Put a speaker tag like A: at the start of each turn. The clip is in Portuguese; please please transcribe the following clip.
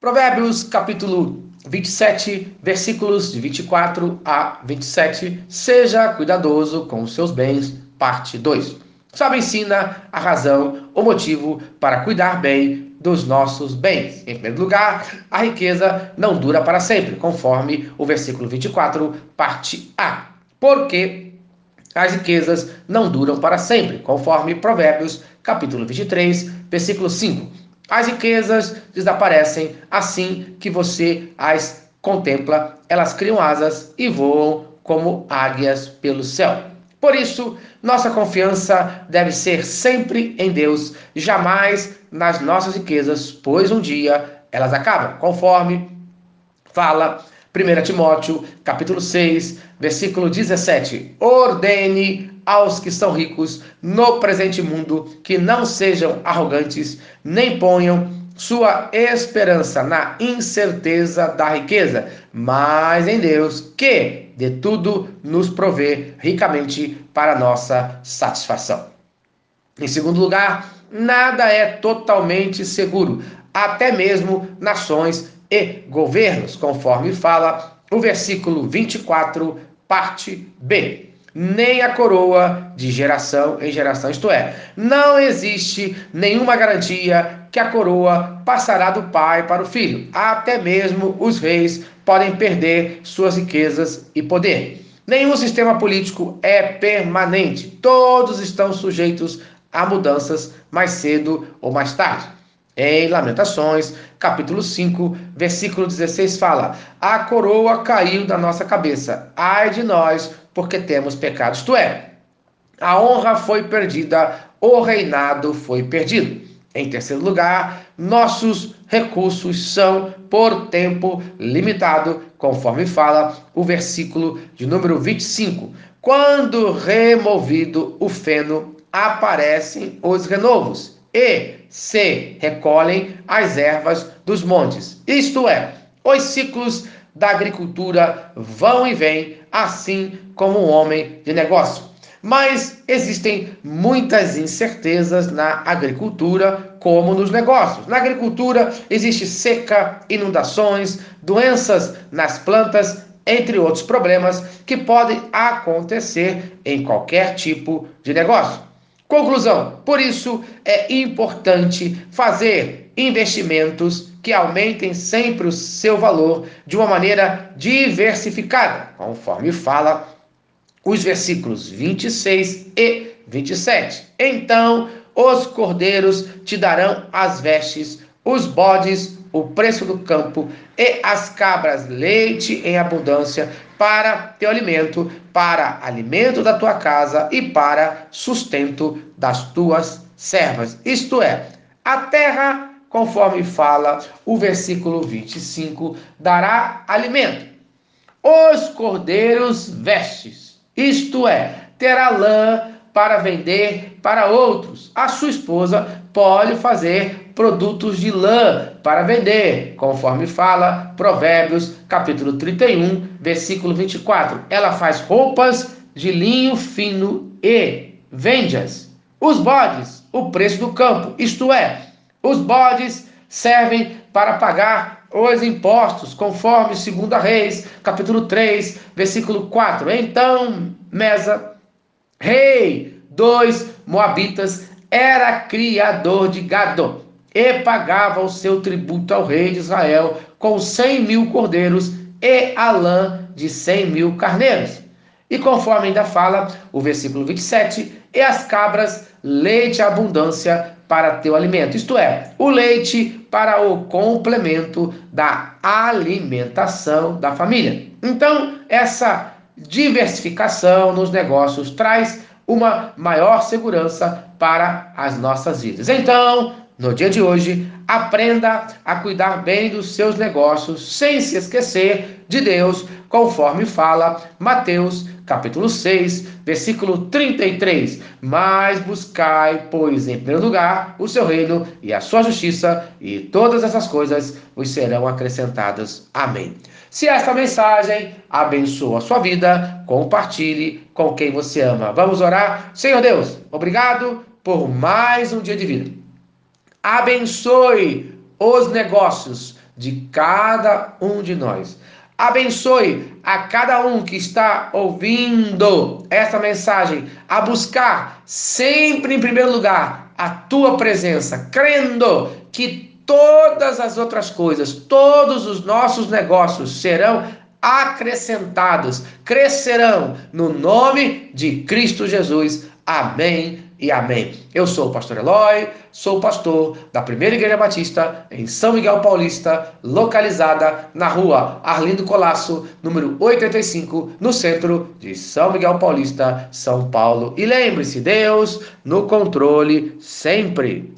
A: Provérbios capítulo 27, versículos de 24 a 27. Seja cuidadoso com os seus bens, parte 2. Sabe ensina a razão, o motivo para cuidar bem dos nossos bens. Em primeiro lugar, a riqueza não dura para sempre, conforme o versículo 24, parte A. Porque as riquezas não duram para sempre, conforme Provérbios, capítulo 23, versículo 5. As riquezas desaparecem assim que você as contempla, elas criam asas e voam como águias pelo céu. Por isso, nossa confiança deve ser sempre em Deus, jamais nas nossas riquezas, pois um dia elas acabam, conforme fala 1 Timóteo, capítulo 6, versículo 17. Ordene aos que são ricos no presente mundo que não sejam arrogantes, nem ponham sua esperança na incerteza da riqueza, mas em Deus, que de tudo nos provê ricamente para nossa satisfação. Em segundo lugar, nada é totalmente seguro, até mesmo nações e governos, conforme fala o versículo 24, parte B nem a coroa de geração em geração. Isto é, não existe nenhuma garantia que a coroa passará do pai para o filho. Até mesmo os reis podem perder suas riquezas e poder. Nenhum sistema político é permanente. Todos estão sujeitos a mudanças mais cedo ou mais tarde. Em Lamentações, capítulo 5, versículo 16 fala: A coroa caiu da nossa cabeça. Ai de nós, porque temos pecado. Isto é, a honra foi perdida, o reinado foi perdido. Em terceiro lugar, nossos recursos são por tempo limitado, conforme fala o versículo de número 25. Quando removido o feno, aparecem os renovos e se recolhem as ervas dos montes. Isto é, os ciclos da agricultura vão e vêm, assim como um homem de negócio. Mas existem muitas incertezas na agricultura, como nos negócios. Na agricultura existe seca, inundações, doenças nas plantas, entre outros problemas que podem acontecer em qualquer tipo de negócio. Conclusão: por isso é importante fazer investimentos que aumentem sempre o seu valor de uma maneira diversificada, conforme fala os versículos 26 e 27. Então os cordeiros te darão as vestes, os bodes o preço do campo e as cabras leite em abundância para teu alimento, para alimento da tua casa e para sustento das tuas servas. Isto é, a terra, conforme fala o versículo 25, dará alimento. Os cordeiros vestes, isto é, terá lã para vender para outros. A sua esposa pode fazer produtos de lã para vender, conforme fala Provérbios, capítulo 31, versículo 24. Ela faz roupas de linho fino e vende-as. Os bodes, o preço do campo, isto é, os bodes servem para pagar os impostos, conforme 2 Reis, capítulo 3, versículo 4. Então, Mesa, rei dos Moabitas, era criador de gado e pagava o seu tributo ao rei de Israel com cem mil cordeiros e a lã de cem mil carneiros. E conforme ainda fala o versículo 27, e as cabras, leite abundância para teu alimento, isto é, o leite para o complemento da alimentação da família. Então, essa diversificação nos negócios traz uma maior segurança para as nossas vidas. Então, no dia de hoje, aprenda a cuidar bem dos seus negócios, sem se esquecer de Deus, conforme fala Mateus, capítulo 6, versículo 33. Mas buscai, pois, em primeiro lugar, o seu reino e a sua justiça, e todas essas coisas vos serão acrescentadas. Amém. Se esta mensagem abençoa a sua vida, compartilhe com quem você ama. Vamos orar? Senhor Deus, obrigado por mais um dia de vida abençoe os negócios de cada um de nós. Abençoe a cada um que está ouvindo esta mensagem a buscar sempre em primeiro lugar a tua presença, crendo que todas as outras coisas, todos os nossos negócios serão acrescentados, crescerão no nome de Cristo Jesus. Amém e amém. Eu sou o pastor Eloy, sou pastor da Primeira Igreja Batista em São Miguel Paulista, localizada na rua Arlindo Colasso, número 85, no centro de São Miguel Paulista, São Paulo. E lembre-se, Deus no controle sempre.